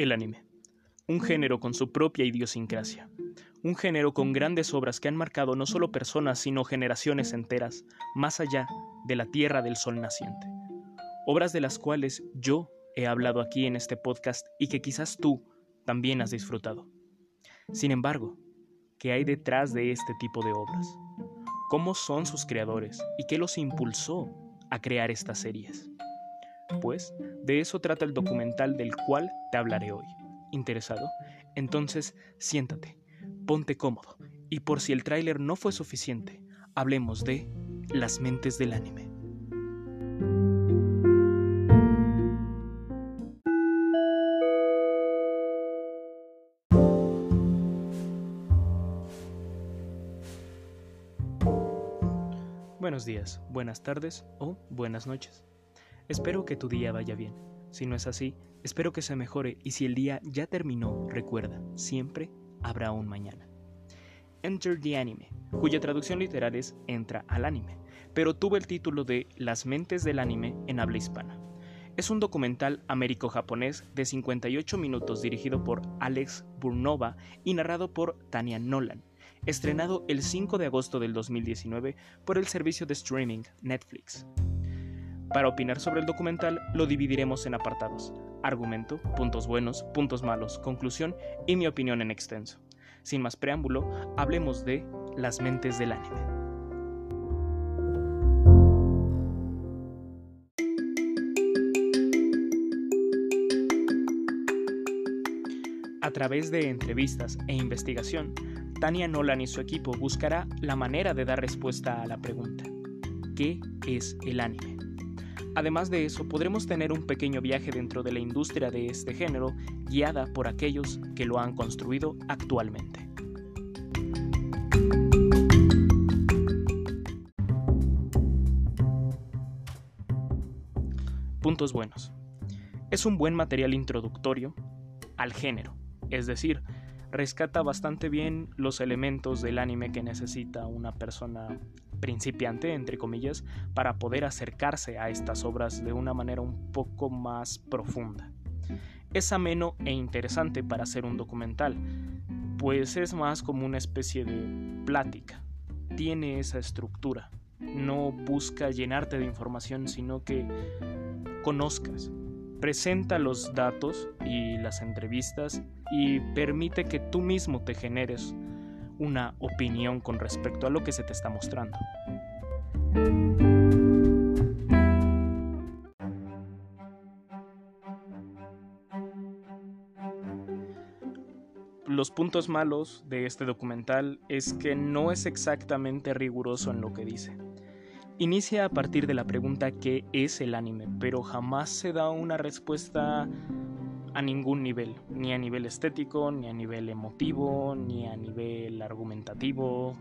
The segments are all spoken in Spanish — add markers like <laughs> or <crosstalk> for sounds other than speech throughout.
El anime. Un género con su propia idiosincrasia. Un género con grandes obras que han marcado no solo personas, sino generaciones enteras, más allá de la Tierra del Sol naciente. Obras de las cuales yo he hablado aquí en este podcast y que quizás tú también has disfrutado. Sin embargo, ¿qué hay detrás de este tipo de obras? ¿Cómo son sus creadores y qué los impulsó a crear estas series? Pues de eso trata el documental del cual te hablaré hoy. ¿Interesado? Entonces siéntate, ponte cómodo y por si el tráiler no fue suficiente, hablemos de Las mentes del anime. Buenos días, buenas tardes o buenas noches. Espero que tu día vaya bien. Si no es así, espero que se mejore y si el día ya terminó, recuerda, siempre habrá un mañana. Enter the Anime, cuya traducción literal es Entra al anime, pero tuvo el título de Las mentes del anime en habla hispana. Es un documental américo-japonés de 58 minutos dirigido por Alex Burnova y narrado por Tania Nolan, estrenado el 5 de agosto del 2019 por el servicio de streaming Netflix. Para opinar sobre el documental lo dividiremos en apartados, argumento, puntos buenos, puntos malos, conclusión y mi opinión en extenso. Sin más preámbulo, hablemos de las mentes del anime. A través de entrevistas e investigación, Tania Nolan y su equipo buscará la manera de dar respuesta a la pregunta, ¿qué es el anime? Además de eso, podremos tener un pequeño viaje dentro de la industria de este género, guiada por aquellos que lo han construido actualmente. Puntos buenos. Es un buen material introductorio al género, es decir, rescata bastante bien los elementos del anime que necesita una persona principiante, entre comillas, para poder acercarse a estas obras de una manera un poco más profunda. Es ameno e interesante para hacer un documental, pues es más como una especie de plática. Tiene esa estructura. No busca llenarte de información, sino que conozcas. Presenta los datos y las entrevistas y permite que tú mismo te generes una opinión con respecto a lo que se te está mostrando. Los puntos malos de este documental es que no es exactamente riguroso en lo que dice. Inicia a partir de la pregunta ¿qué es el anime? pero jamás se da una respuesta a ningún nivel, ni a nivel estético, ni a nivel emotivo, ni a nivel argumentativo.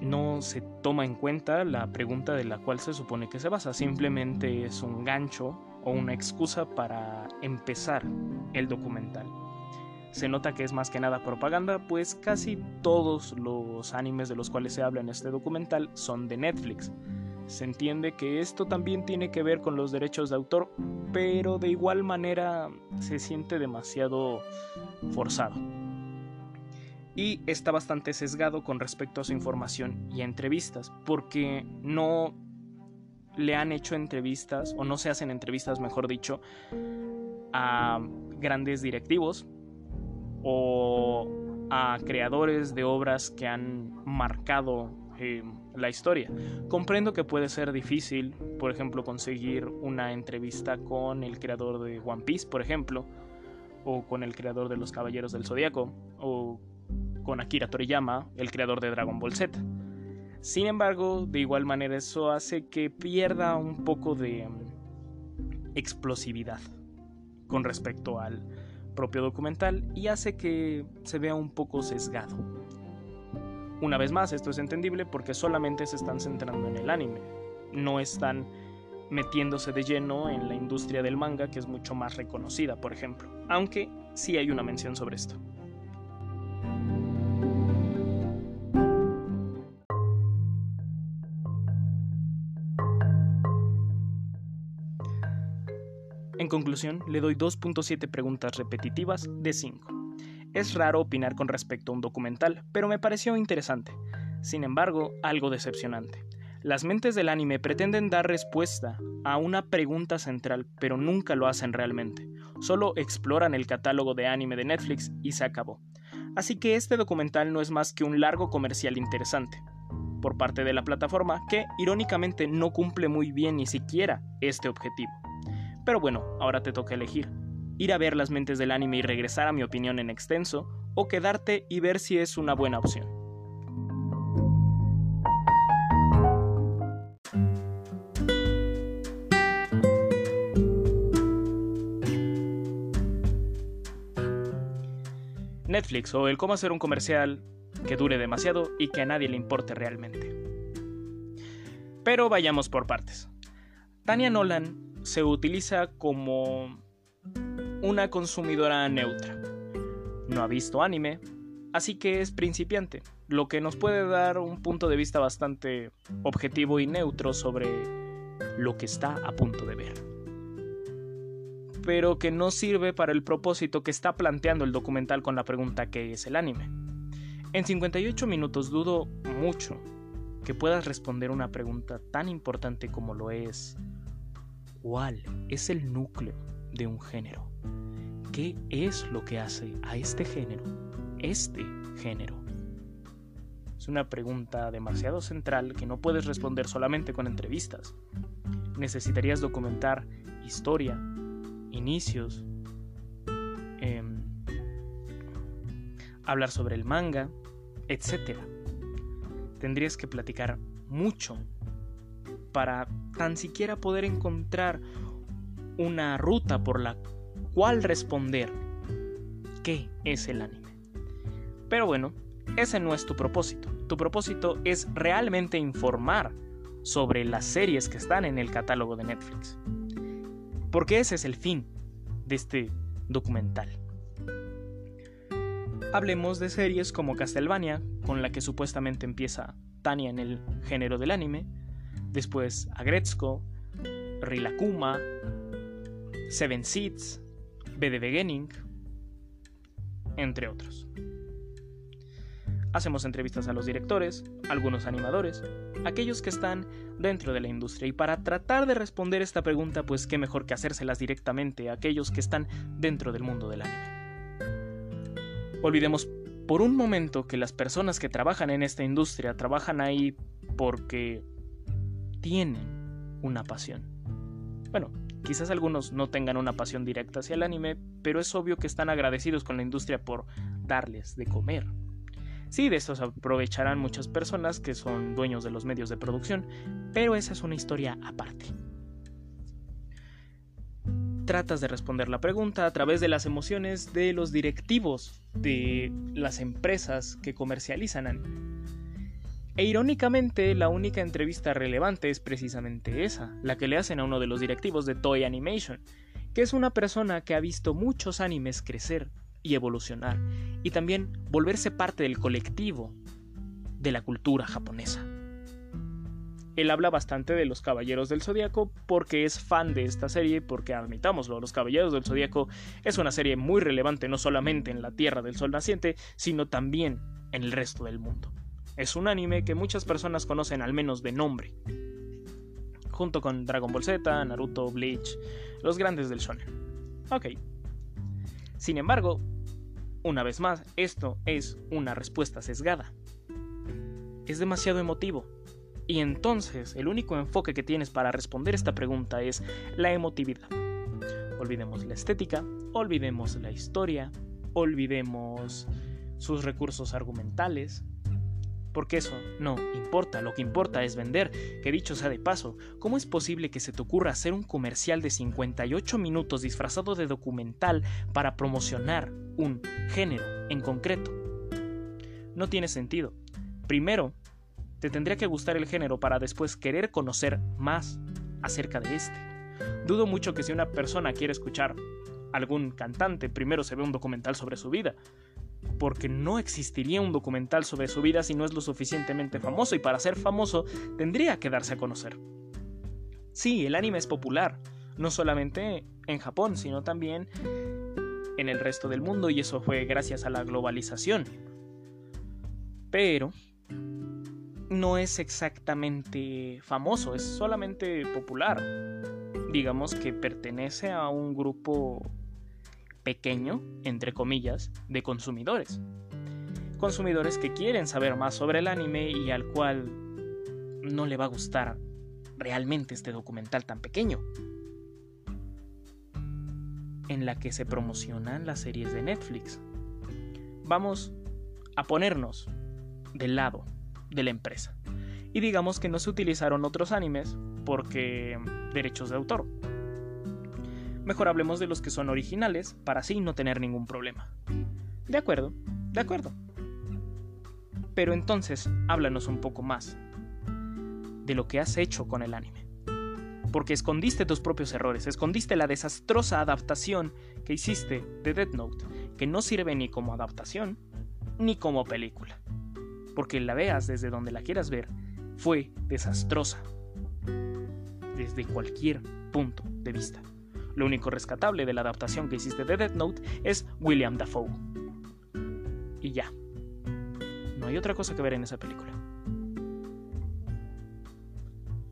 No se toma en cuenta la pregunta de la cual se supone que se basa, simplemente es un gancho o una excusa para empezar el documental. Se nota que es más que nada propaganda, pues casi todos los animes de los cuales se habla en este documental son de Netflix se entiende que esto también tiene que ver con los derechos de autor, pero de igual manera se siente demasiado forzado. Y está bastante sesgado con respecto a su información y entrevistas, porque no le han hecho entrevistas, o no se hacen entrevistas, mejor dicho, a grandes directivos o a creadores de obras que han marcado eh, la historia. Comprendo que puede ser difícil, por ejemplo, conseguir una entrevista con el creador de One Piece, por ejemplo, o con el creador de Los Caballeros del Zodiaco, o con Akira Toriyama, el creador de Dragon Ball Z. Sin embargo, de igual manera eso hace que pierda un poco de mm, explosividad con respecto al propio documental y hace que se vea un poco sesgado. Una vez más, esto es entendible porque solamente se están centrando en el anime, no están metiéndose de lleno en la industria del manga que es mucho más reconocida, por ejemplo, aunque sí hay una mención sobre esto. En conclusión, le doy 2.7 preguntas repetitivas de 5. Es raro opinar con respecto a un documental, pero me pareció interesante. Sin embargo, algo decepcionante. Las mentes del anime pretenden dar respuesta a una pregunta central, pero nunca lo hacen realmente. Solo exploran el catálogo de anime de Netflix y se acabó. Así que este documental no es más que un largo comercial interesante por parte de la plataforma que, irónicamente, no cumple muy bien ni siquiera este objetivo. Pero bueno, ahora te toca elegir. Ir a ver las mentes del anime y regresar a mi opinión en extenso, o quedarte y ver si es una buena opción. Netflix o el cómo hacer un comercial que dure demasiado y que a nadie le importe realmente. Pero vayamos por partes. Tania Nolan se utiliza como una consumidora neutra. No ha visto anime, así que es principiante, lo que nos puede dar un punto de vista bastante objetivo y neutro sobre lo que está a punto de ver pero que no sirve para el propósito que está planteando el documental con la pregunta ¿qué es el anime? En 58 minutos dudo mucho que puedas responder una pregunta tan importante como lo es ¿cuál es el núcleo de un género? ¿Qué es lo que hace a este género este género? Es una pregunta demasiado central que no puedes responder solamente con entrevistas. Necesitarías documentar historia, inicios, em, hablar sobre el manga, etc. Tendrías que platicar mucho para tan siquiera poder encontrar una ruta por la cual responder qué es el anime. Pero bueno, ese no es tu propósito. Tu propósito es realmente informar sobre las series que están en el catálogo de Netflix. Porque ese es el fin de este documental. Hablemos de series como Castlevania, con la que supuestamente empieza Tania en el género del anime, después Agretzko, Rilakuma, Seven Seeds, B de Beginning, entre otros. Hacemos entrevistas a los directores, algunos animadores, aquellos que están dentro de la industria. Y para tratar de responder esta pregunta, pues qué mejor que hacérselas directamente a aquellos que están dentro del mundo del anime. Olvidemos por un momento que las personas que trabajan en esta industria trabajan ahí porque tienen una pasión. Bueno, quizás algunos no tengan una pasión directa hacia el anime, pero es obvio que están agradecidos con la industria por darles de comer. Sí, de esto se aprovecharán muchas personas que son dueños de los medios de producción, pero esa es una historia aparte. Tratas de responder la pregunta a través de las emociones de los directivos de las empresas que comercializan anime. E irónicamente, la única entrevista relevante es precisamente esa, la que le hacen a uno de los directivos de Toy Animation, que es una persona que ha visto muchos animes crecer y evolucionar, y también volverse parte del colectivo de la cultura japonesa. Él habla bastante de los Caballeros del Zodíaco porque es fan de esta serie, porque admitámoslo, los Caballeros del Zodíaco es una serie muy relevante no solamente en la Tierra del Sol Naciente, sino también en el resto del mundo. Es un anime que muchas personas conocen al menos de nombre, junto con Dragon Ball Z, Naruto, Bleach, los grandes del shonen. Ok. Sin embargo, una vez más, esto es una respuesta sesgada. Es demasiado emotivo. Y entonces el único enfoque que tienes para responder esta pregunta es la emotividad. Olvidemos la estética, olvidemos la historia, olvidemos sus recursos argumentales, porque eso no importa, lo que importa es vender, que dicho sea de paso, ¿cómo es posible que se te ocurra hacer un comercial de 58 minutos disfrazado de documental para promocionar un género en concreto? No tiene sentido. Primero, te tendría que gustar el género para después querer conocer más acerca de este. Dudo mucho que si una persona quiere escuchar algún cantante, primero se ve un documental sobre su vida, porque no existiría un documental sobre su vida si no es lo suficientemente famoso y para ser famoso tendría que darse a conocer. Sí, el anime es popular, no solamente en Japón, sino también en el resto del mundo y eso fue gracias a la globalización. Pero no es exactamente famoso, es solamente popular. Digamos que pertenece a un grupo pequeño, entre comillas, de consumidores. Consumidores que quieren saber más sobre el anime y al cual no le va a gustar realmente este documental tan pequeño. En la que se promocionan las series de Netflix. Vamos a ponernos del lado de la empresa. Y digamos que no se utilizaron otros animes porque derechos de autor. Mejor hablemos de los que son originales para así no tener ningún problema. De acuerdo, de acuerdo. Pero entonces háblanos un poco más de lo que has hecho con el anime. Porque escondiste tus propios errores, escondiste la desastrosa adaptación que hiciste de Death Note, que no sirve ni como adaptación ni como película porque la veas desde donde la quieras ver, fue desastrosa. Desde cualquier punto de vista. Lo único rescatable de la adaptación que hiciste de Death Note es William Dafoe. Y ya. No hay otra cosa que ver en esa película.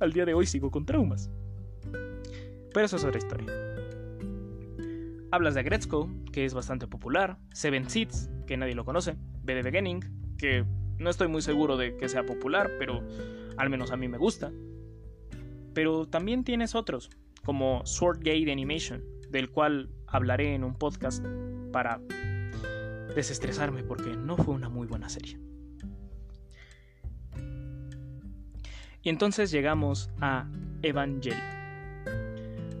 Al día de hoy sigo con traumas. Pero eso es otra historia. Hablas de Gretzko, que es bastante popular, Seven Seeds, que nadie lo conoce, B Beginning, que no estoy muy seguro de que sea popular, pero al menos a mí me gusta. Pero también tienes otros, como Swordgate Animation, del cual hablaré en un podcast para desestresarme porque no fue una muy buena serie. Y entonces llegamos a Evangelion,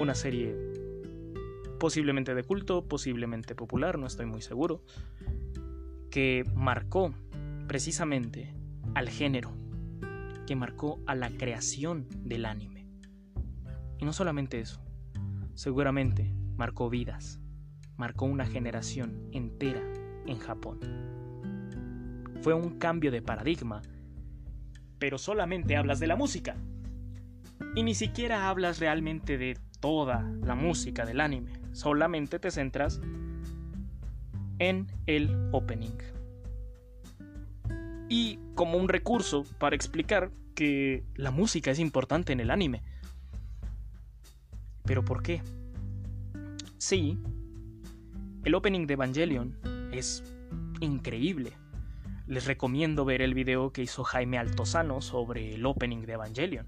una serie posiblemente de culto, posiblemente popular, no estoy muy seguro, que marcó precisamente al género que marcó a la creación del anime. Y no solamente eso, seguramente marcó vidas, marcó una generación entera en Japón. Fue un cambio de paradigma, pero solamente hablas de la música. Y ni siquiera hablas realmente de toda la música del anime, solamente te centras en el opening y como un recurso para explicar que la música es importante en el anime. ¿Pero por qué? Sí, el opening de Evangelion es increíble. Les recomiendo ver el video que hizo Jaime Altozano sobre el opening de Evangelion.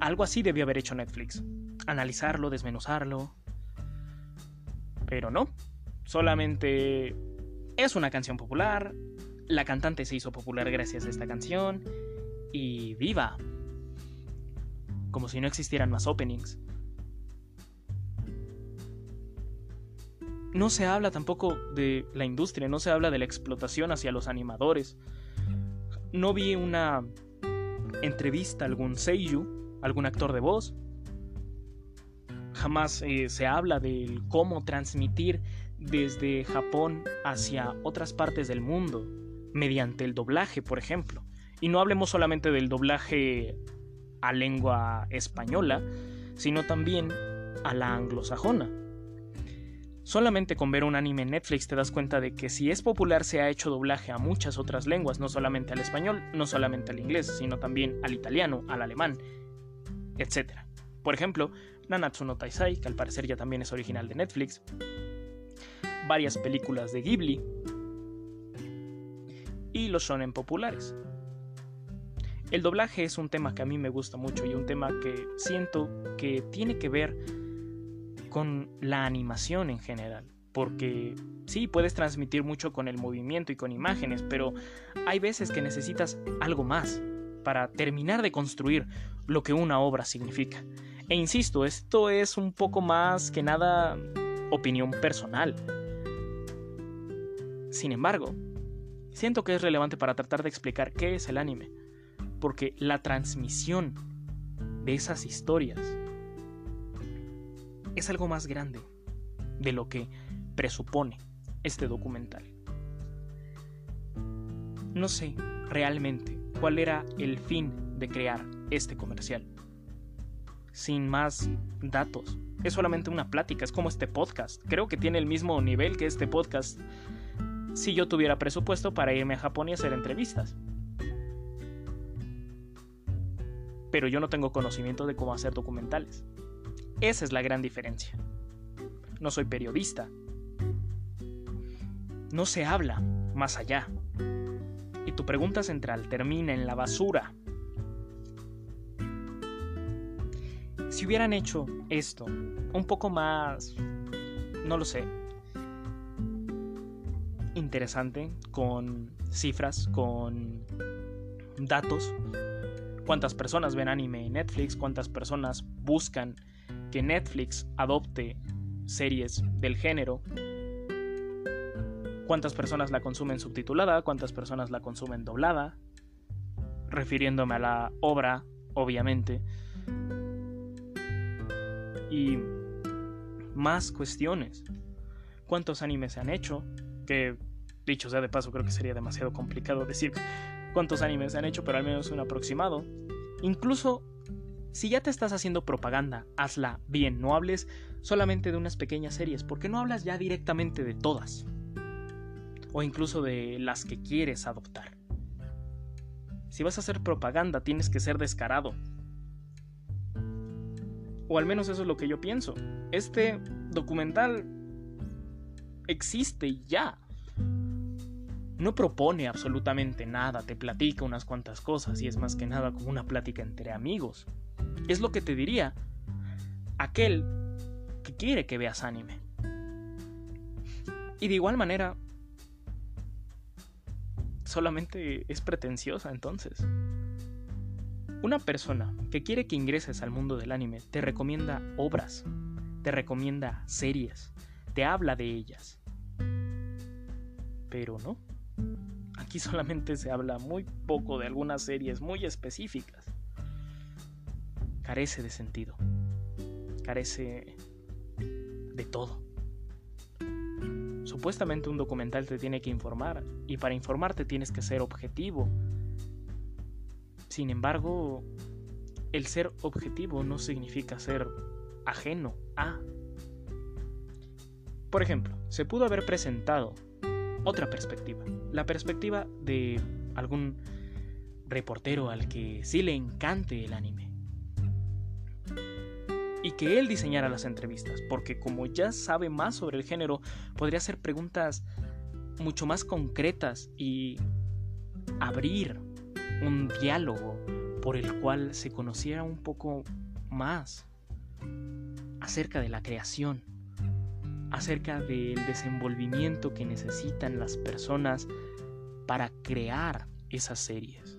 Algo así debió haber hecho Netflix. Analizarlo, desmenuzarlo. Pero no. Solamente es una canción popular, la cantante se hizo popular gracias a esta canción y viva. Como si no existieran más openings. No se habla tampoco de la industria, no se habla de la explotación hacia los animadores. No vi una entrevista a algún seiyuu, algún actor de voz. Jamás eh, se habla de cómo transmitir desde Japón hacia otras partes del mundo mediante el doblaje, por ejemplo. Y no hablemos solamente del doblaje a lengua española, sino también a la anglosajona. Solamente con ver un anime en Netflix te das cuenta de que si es popular se ha hecho doblaje a muchas otras lenguas, no solamente al español, no solamente al inglés, sino también al italiano, al alemán, etc. Por ejemplo, Nanatsu no Taisai, que al parecer ya también es original de Netflix, varias películas de Ghibli, y los shonen populares. El doblaje es un tema que a mí me gusta mucho y un tema que siento que tiene que ver con la animación en general. Porque sí, puedes transmitir mucho con el movimiento y con imágenes, pero hay veces que necesitas algo más para terminar de construir lo que una obra significa. E insisto, esto es un poco más que nada opinión personal. Sin embargo, siento que es relevante para tratar de explicar qué es el anime, porque la transmisión de esas historias es algo más grande de lo que presupone este documental. No sé realmente cuál era el fin de crear este comercial. sin más datos. Es solamente una plática, es como este podcast. Creo que tiene el mismo nivel que este podcast si yo tuviera presupuesto para irme a Japón y hacer entrevistas. Pero yo no tengo conocimiento de cómo hacer documentales. Esa es la gran diferencia. No soy periodista. No se habla más allá. Y tu pregunta central termina en la basura. Si hubieran hecho esto un poco más, no lo sé, interesante, con cifras, con datos, cuántas personas ven anime en Netflix, cuántas personas buscan que Netflix adopte series del género, cuántas personas la consumen subtitulada, cuántas personas la consumen doblada, refiriéndome a la obra, obviamente, y más cuestiones. ¿Cuántos animes se han hecho? Que, dicho sea de paso, creo que sería demasiado complicado decir cuántos animes se han hecho, pero al menos un aproximado. Incluso, si ya te estás haciendo propaganda, hazla bien, no hables solamente de unas pequeñas series, porque no hablas ya directamente de todas, o incluso de las que quieres adoptar. Si vas a hacer propaganda, tienes que ser descarado, o al menos eso es lo que yo pienso. Este documental existe ya. No propone absolutamente nada, te platica unas cuantas cosas y es más que nada como una plática entre amigos. Es lo que te diría aquel que quiere que veas anime. Y de igual manera, solamente es pretenciosa entonces. Una persona que quiere que ingreses al mundo del anime te recomienda obras, te recomienda series, te habla de ellas. Pero no. Aquí solamente se habla muy poco de algunas series muy específicas. Carece de sentido. Carece de todo. Supuestamente un documental te tiene que informar y para informarte tienes que ser objetivo sin embargo, el ser objetivo no significa ser ajeno a. Por ejemplo, se pudo haber presentado otra perspectiva, la perspectiva de algún reportero al que sí le encante el anime. Y que él diseñara las entrevistas, porque como ya sabe más sobre el género, podría hacer preguntas mucho más concretas y abrir un diálogo por el cual se conociera un poco más acerca de la creación, acerca del desenvolvimiento que necesitan las personas para crear esas series.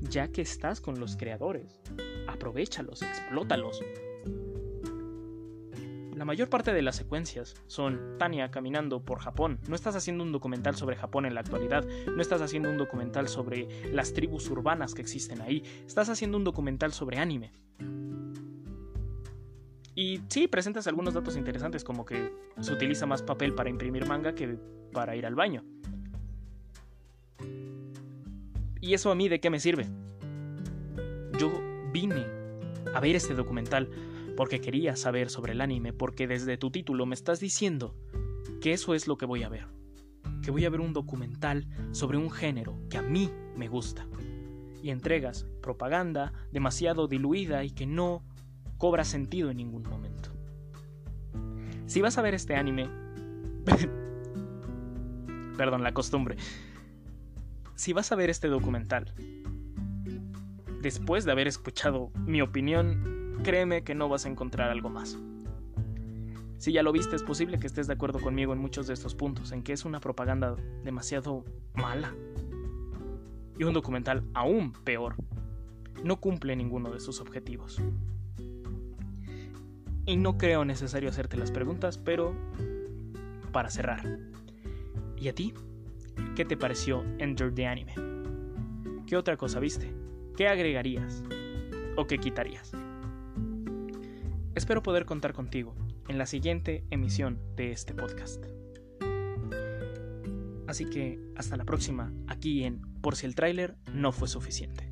Ya que estás con los creadores, aprovechalos, explótalos, la mayor parte de las secuencias son Tania caminando por Japón. No estás haciendo un documental sobre Japón en la actualidad, no estás haciendo un documental sobre las tribus urbanas que existen ahí, estás haciendo un documental sobre anime. Y sí, presentas algunos datos interesantes como que se utiliza más papel para imprimir manga que para ir al baño. ¿Y eso a mí de qué me sirve? Yo vine a ver este documental porque quería saber sobre el anime, porque desde tu título me estás diciendo que eso es lo que voy a ver, que voy a ver un documental sobre un género que a mí me gusta, y entregas propaganda demasiado diluida y que no cobra sentido en ningún momento. Si vas a ver este anime, <laughs> perdón, la costumbre, si vas a ver este documental, después de haber escuchado mi opinión créeme que no vas a encontrar algo más. Si ya lo viste, es posible que estés de acuerdo conmigo en muchos de estos puntos, en que es una propaganda demasiado mala. Y un documental aún peor. No cumple ninguno de sus objetivos. Y no creo necesario hacerte las preguntas, pero para cerrar. ¿Y a ti? ¿Qué te pareció Enter the Anime? ¿Qué otra cosa viste? ¿Qué agregarías? ¿O qué quitarías? Espero poder contar contigo en la siguiente emisión de este podcast. Así que hasta la próxima, aquí en Por si el tráiler no fue suficiente.